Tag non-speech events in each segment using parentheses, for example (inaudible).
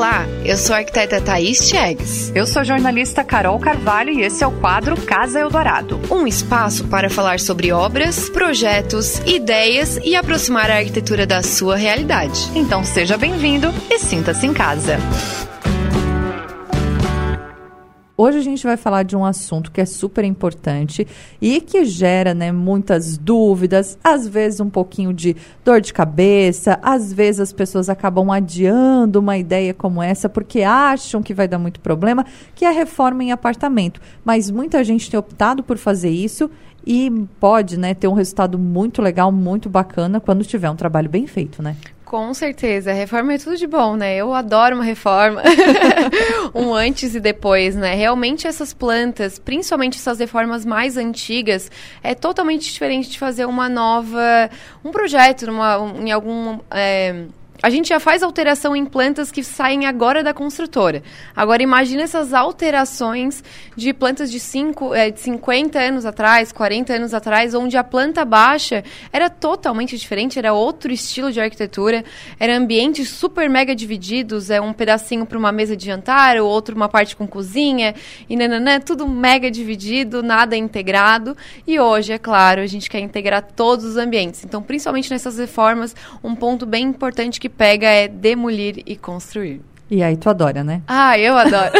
Olá, eu sou a arquiteta Thaís Chegues. Eu sou a jornalista Carol Carvalho e esse é o quadro Casa Eldorado. Um espaço para falar sobre obras, projetos, ideias e aproximar a arquitetura da sua realidade. Então seja bem-vindo e sinta-se em casa. Hoje a gente vai falar de um assunto que é super importante e que gera né, muitas dúvidas, às vezes um pouquinho de dor de cabeça, às vezes as pessoas acabam adiando uma ideia como essa porque acham que vai dar muito problema, que é a reforma em apartamento. Mas muita gente tem optado por fazer isso e pode né, ter um resultado muito legal, muito bacana quando tiver um trabalho bem feito, né? Com certeza, reforma é tudo de bom, né? Eu adoro uma reforma. (laughs) um antes e depois, né? Realmente essas plantas, principalmente essas reformas mais antigas, é totalmente diferente de fazer uma nova, um projeto numa, em algum é, a gente já faz alteração em plantas que saem agora da construtora. Agora imagine essas alterações de plantas de, cinco, é, de 50 anos atrás, 40 anos atrás, onde a planta baixa era totalmente diferente, era outro estilo de arquitetura, era ambientes super mega divididos, é um pedacinho para uma mesa de jantar, o outro uma parte com cozinha, e nananã, tudo mega dividido, nada integrado. E hoje, é claro, a gente quer integrar todos os ambientes. Então, principalmente nessas reformas, um ponto bem importante que pega é demolir e construir. E aí tu adora, né? Ah, eu adoro.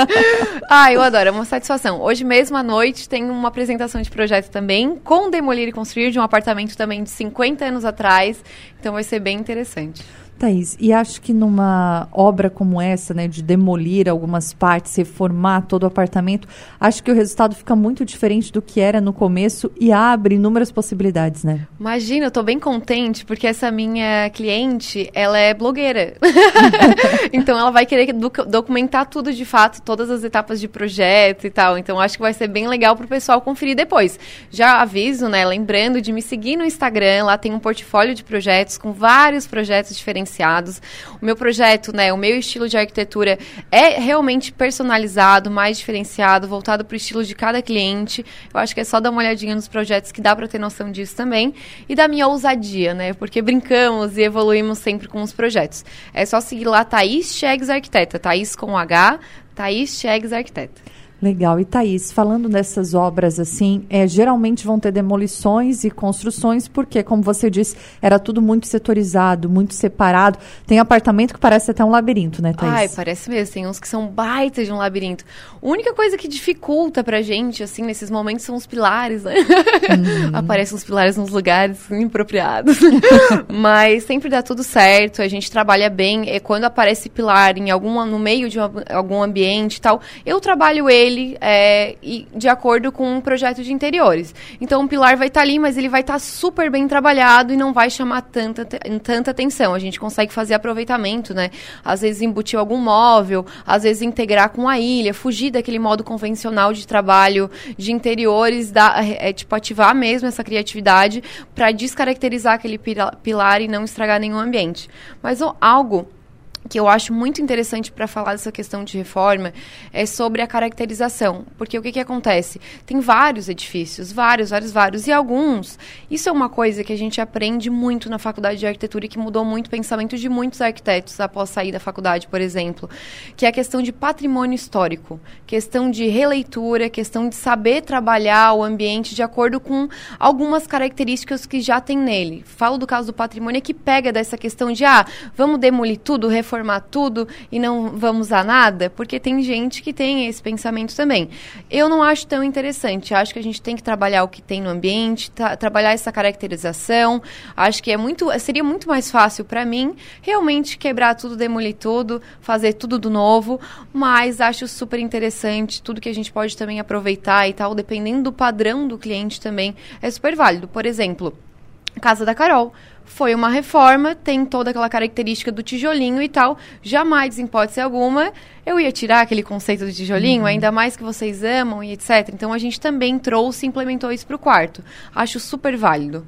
(laughs) ah, eu adoro, é uma satisfação. Hoje mesmo à noite tem uma apresentação de projeto também, com demolir e construir, de um apartamento também de 50 anos atrás. Então vai ser bem interessante. Thaís, e acho que numa obra como essa, né, de demolir algumas partes, reformar todo o apartamento, acho que o resultado fica muito diferente do que era no começo e abre inúmeras possibilidades, né? Imagina, eu tô bem contente porque essa minha cliente, ela é blogueira. (laughs) então ela vai querer documentar tudo de fato, todas as etapas de projeto e tal. Então acho que vai ser bem legal pro pessoal conferir depois. Já aviso, né, lembrando de me seguir no Instagram, lá tem um portfólio de projetos com vários projetos diferentes diferenciados. O meu projeto, né, o meu estilo de arquitetura é realmente personalizado, mais diferenciado, voltado para o estilo de cada cliente. Eu acho que é só dar uma olhadinha nos projetos que dá para ter noção disso também. E da minha ousadia, né? Porque brincamos e evoluímos sempre com os projetos. É só seguir lá Thaís Chegues Arquiteta, Thaís com H, Thaís Chegues Arquiteta. Legal. E Thaís, falando dessas obras assim, é, geralmente vão ter demolições e construções, porque, como você disse, era tudo muito setorizado, muito separado. Tem apartamento que parece até um labirinto, né, Thaís? Ai, parece mesmo. Tem uns que são baitas de um labirinto. A única coisa que dificulta pra gente, assim, nesses momentos, são os pilares, né? Uhum. (laughs) Aparecem os pilares nos lugares inapropriados. (laughs) Mas sempre dá tudo certo, a gente trabalha bem. E quando aparece pilar em algum, no meio de algum ambiente e tal, eu trabalho ele ele é, de acordo com um projeto de interiores. Então o pilar vai estar tá ali, mas ele vai estar tá super bem trabalhado e não vai chamar tanta, tanta atenção. A gente consegue fazer aproveitamento, né? Às vezes embutir algum móvel, às vezes integrar com a ilha, fugir daquele modo convencional de trabalho de interiores, da, é, tipo, ativar mesmo essa criatividade para descaracterizar aquele pilar e não estragar nenhum ambiente. Mas algo que eu acho muito interessante para falar dessa questão de reforma é sobre a caracterização. Porque o que, que acontece? Tem vários edifícios, vários, vários, vários. E alguns, isso é uma coisa que a gente aprende muito na faculdade de arquitetura e que mudou muito o pensamento de muitos arquitetos após sair da faculdade, por exemplo. Que é a questão de patrimônio histórico, questão de releitura, questão de saber trabalhar o ambiente de acordo com algumas características que já tem nele. Falo do caso do patrimônio que pega dessa questão de, ah, vamos demolir tudo, reformar reformar tudo e não vamos usar nada? Porque tem gente que tem esse pensamento também. Eu não acho tão interessante. Acho que a gente tem que trabalhar o que tem no ambiente, tra trabalhar essa caracterização. Acho que é muito, seria muito mais fácil para mim realmente quebrar tudo, demolir tudo, fazer tudo do novo. Mas acho super interessante tudo que a gente pode também aproveitar e tal, dependendo do padrão do cliente também, é super válido. Por exemplo, Casa da Carol foi uma reforma, tem toda aquela característica do tijolinho e tal. Jamais, em hipótese alguma, eu ia tirar aquele conceito do tijolinho, uhum. ainda mais que vocês amam e etc. Então a gente também trouxe e implementou isso para o quarto. Acho super válido.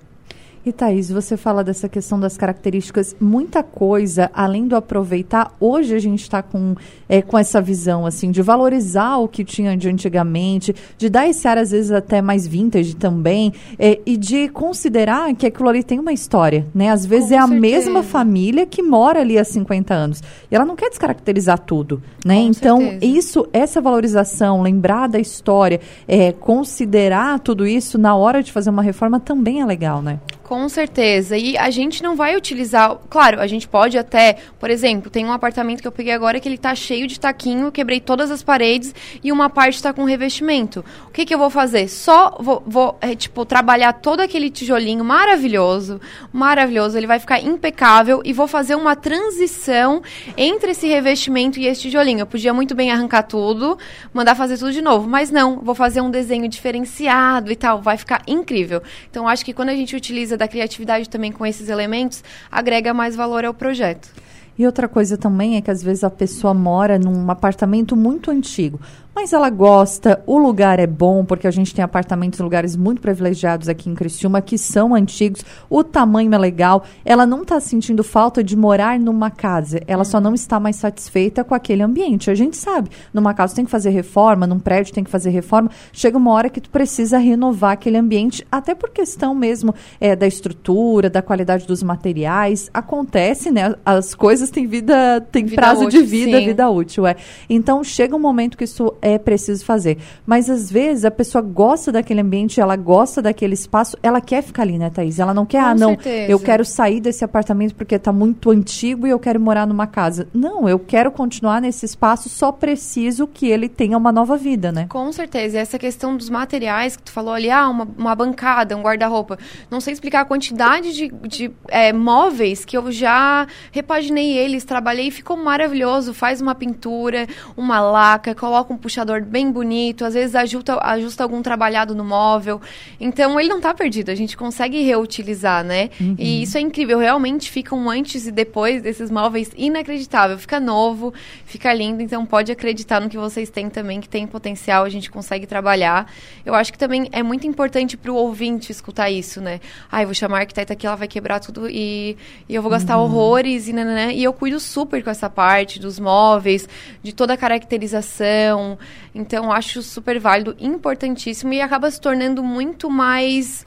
E Thaís, você fala dessa questão das características, muita coisa, além do aproveitar, hoje a gente está com, é, com essa visão, assim, de valorizar o que tinha de antigamente, de dar esse ar, às vezes, até mais vintage também, é, e de considerar que aquilo ali tem uma história, né? Às vezes com é certeza. a mesma família que mora ali há 50 anos. E ela não quer descaracterizar tudo, né? Com então, certeza. isso, essa valorização, lembrar da história, é, considerar tudo isso na hora de fazer uma reforma também é legal, né? Com certeza. E a gente não vai utilizar. Claro, a gente pode até. Por exemplo, tem um apartamento que eu peguei agora que ele tá cheio de taquinho, quebrei todas as paredes e uma parte está com revestimento. O que, que eu vou fazer? Só vou, vou é, tipo, trabalhar todo aquele tijolinho maravilhoso, maravilhoso. Ele vai ficar impecável e vou fazer uma transição entre esse revestimento e esse tijolinho. Eu podia muito bem arrancar tudo, mandar fazer tudo de novo, mas não. Vou fazer um desenho diferenciado e tal. Vai ficar incrível. Então, acho que quando a gente utiliza da criatividade também com esses elementos, agrega mais valor ao projeto. E outra coisa também é que às vezes a pessoa mora num apartamento muito antigo mas ela gosta, o lugar é bom, porque a gente tem apartamentos em lugares muito privilegiados aqui em Criciúma, que são antigos, o tamanho é legal, ela não está sentindo falta de morar numa casa, ela só não está mais satisfeita com aquele ambiente. A gente sabe, numa casa tem que fazer reforma, num prédio tem que fazer reforma, chega uma hora que tu precisa renovar aquele ambiente, até por questão mesmo é, da estrutura, da qualidade dos materiais, acontece, né? As coisas têm vida, têm vida prazo útil, de vida, sim. vida útil, é. Então chega um momento que isso é preciso fazer. Mas às vezes a pessoa gosta daquele ambiente, ela gosta daquele espaço, ela quer ficar ali, né, Thaís? Ela não quer, Com ah, não, certeza. eu quero sair desse apartamento porque está muito antigo e eu quero morar numa casa. Não, eu quero continuar nesse espaço, só preciso que ele tenha uma nova vida, né? Com certeza. E essa questão dos materiais que tu falou ali, ah, uma, uma bancada, um guarda-roupa. Não sei explicar a quantidade de, de é, móveis que eu já repaginei eles, trabalhei e ficou maravilhoso. Faz uma pintura, uma laca, coloca um puxador puxador bem bonito, às vezes ajusta, ajusta algum trabalhado no móvel. Então ele não está perdido, a gente consegue reutilizar, né? Uhum. E isso é incrível, realmente fica um antes e depois desses móveis inacreditável. Fica novo, fica lindo, então pode acreditar no que vocês têm também, que tem potencial, a gente consegue trabalhar. Eu acho que também é muito importante para o ouvinte escutar isso, né? Ah, eu vou chamar a arquiteta aqui, ela vai quebrar tudo e, e eu vou gastar uhum. horrores e nananã. E eu cuido super com essa parte dos móveis, de toda a caracterização, então, acho super válido, importantíssimo e acaba se tornando muito mais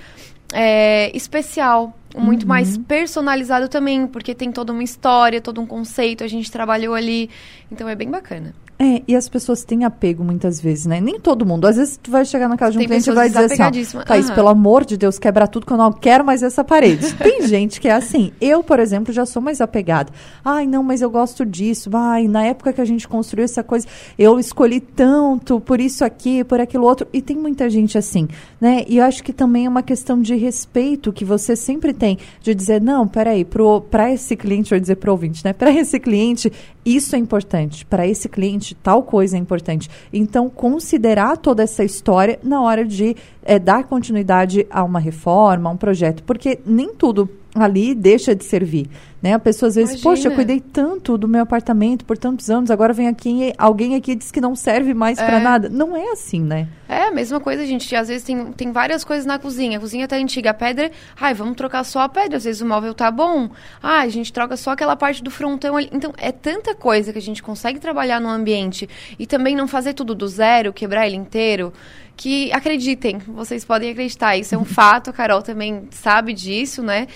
é, especial, muito uhum. mais personalizado também, porque tem toda uma história, todo um conceito, a gente trabalhou ali. Então, é bem bacana. É, e as pessoas têm apego muitas vezes, né? Nem todo mundo. Às vezes tu vai chegar na casa de um Tem cliente e vai dizer assim, ó, Thaís, uhum. pelo amor de Deus, quebra tudo que eu não quero mais essa parede. (laughs) Tem gente que é assim. Eu, por exemplo, já sou mais apegada. Ai, não, mas eu gosto disso. Ai, na época que a gente construiu essa coisa, eu escolhi tanto por isso aqui, por aquilo outro. E tem muita gente assim, né? E eu acho que também é uma questão de respeito que você sempre tem, de dizer, não, peraí, para esse cliente, vou dizer pro ouvinte, né? Para esse cliente, isso é importante. Para esse cliente, importante, tal coisa é importante. Então, considerar toda essa história na hora de é, dar continuidade a uma reforma, a um projeto, porque nem tudo ali deixa de servir. Né? A pessoa às vezes, Imagina. poxa, eu cuidei tanto do meu apartamento por tantos anos, agora vem aqui alguém aqui diz que não serve mais é. para nada. Não é assim, né? É a mesma coisa, gente. Às vezes tem, tem várias coisas na cozinha. A cozinha tá antiga, a pedra, ai, vamos trocar só a pedra. Às vezes o móvel tá bom. Ah, a gente troca só aquela parte do frontão ali. Então, é tanta coisa que a gente consegue trabalhar no ambiente e também não fazer tudo do zero, quebrar ele inteiro que acreditem, vocês podem acreditar, isso é um (laughs) fato, a Carol também sabe disso, né?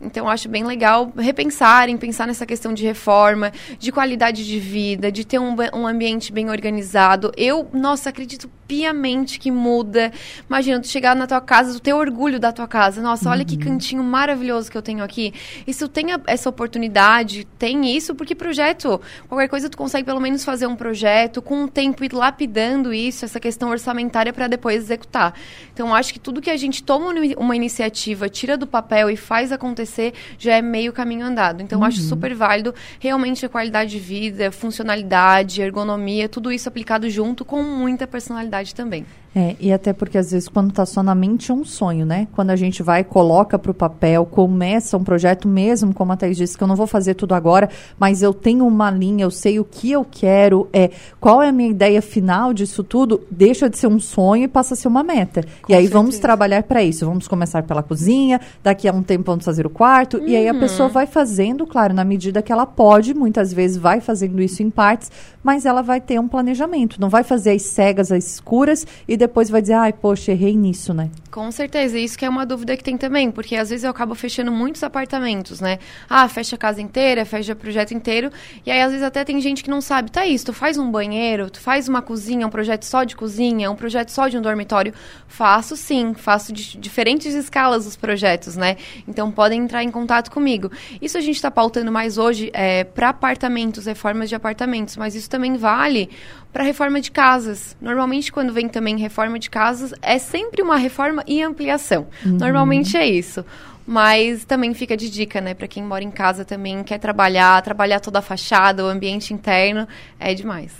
Então, acho bem legal repensarem, pensar nessa questão de reforma, de qualidade de vida, de ter um, um ambiente bem organizado. Eu, nossa, acredito piamente que muda. Imagina, tu chegar na tua casa, tu ter orgulho da tua casa. Nossa, olha uhum. que cantinho maravilhoso que eu tenho aqui. E se tu tem essa oportunidade, tem isso, porque projeto, qualquer coisa tu consegue pelo menos fazer um projeto, com o tempo ir lapidando isso, essa questão orçamentária para depois executar. Então, acho que tudo que a gente toma uma iniciativa, tira do papel e faz acontecer já é meio caminho andado. Então, uhum. acho super válido realmente a qualidade de vida, funcionalidade, ergonomia, tudo isso aplicado junto com muita personalidade também. É, e até porque às vezes quando está só na mente é um sonho, né? Quando a gente vai, coloca para o papel, começa um projeto mesmo, como a Thaís disse, que eu não vou fazer tudo agora, mas eu tenho uma linha, eu sei o que eu quero, é, qual é a minha ideia final disso tudo, deixa de ser um sonho e passa a ser uma meta. Com e aí certeza. vamos trabalhar para isso. Vamos começar pela cozinha, daqui a um tempo vamos fazer o quarto, uhum. e aí a pessoa uhum. vai fazendo, claro, na medida que ela pode, muitas vezes vai fazendo isso em partes, mas ela vai ter um planejamento, não vai fazer as cegas, as escuras e depois vai dizer, ai, poxa, errei nisso, né? Com certeza, isso que é uma dúvida que tem também, porque às vezes eu acabo fechando muitos apartamentos, né? Ah, fecha a casa inteira, fecha o projeto inteiro, e aí às vezes até tem gente que não sabe, tá isso, tu faz um banheiro, tu faz uma cozinha, um projeto só de cozinha, um projeto só de um dormitório. Faço sim, faço de diferentes escalas os projetos, né? Então podem entrar em contato comigo. Isso a gente está pautando mais hoje é, para apartamentos, reformas de apartamentos, mas isso também vale para reforma de casas. Normalmente, quando vem também reforma de casas, é sempre uma reforma e ampliação. Uhum. Normalmente é isso. Mas também fica de dica, né? Para quem mora em casa também, quer trabalhar, trabalhar toda a fachada, o ambiente interno, é demais.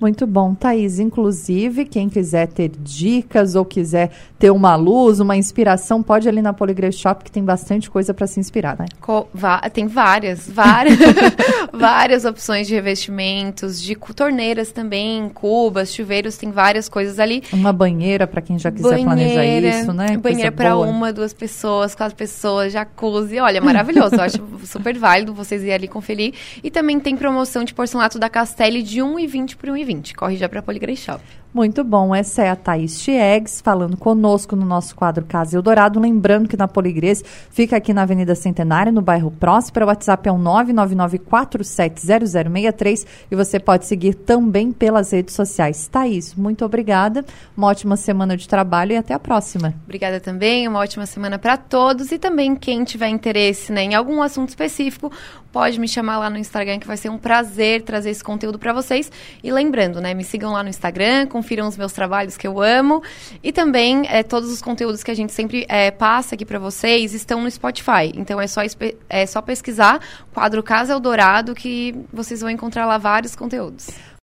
Muito bom, Thaís. Inclusive, quem quiser ter dicas ou quiser ter uma luz, uma inspiração, pode ir ali na Poligrave Shop, que tem bastante coisa para se inspirar, né? Co tem várias, várias, (laughs) várias opções de revestimentos, de torneiras também, cubas, chuveiros, tem várias coisas ali. Uma banheira para quem já quiser banheira, planejar isso, né? Banheira para uma, duas pessoas, quatro pessoas, jacuzzi. Olha, maravilhoso. Eu acho (laughs) super válido vocês irem ali conferir. E também tem promoção de porcelanato da Castelli de 1,20 por 1,20. 2020. Corre já para a Poligrey Shop. Muito bom. Essa é a Thaís Chiegs falando conosco no nosso quadro Casa Eldorado. Lembrando que na Poligrês fica aqui na Avenida Centenário, no bairro Próspera. O WhatsApp é o 999470063 e você pode seguir também pelas redes sociais. Thaís, muito obrigada. Uma ótima semana de trabalho e até a próxima. Obrigada também. Uma ótima semana para todos e também quem tiver interesse né, em algum assunto específico, pode me chamar lá no Instagram que vai ser um prazer trazer esse conteúdo para vocês. E lembrando, né, me sigam lá no Instagram, confiram os meus trabalhos que eu amo. E também é, todos os conteúdos que a gente sempre é, passa aqui para vocês estão no Spotify. Então é só, é só pesquisar quadro Casa Eldorado que vocês vão encontrar lá vários conteúdos.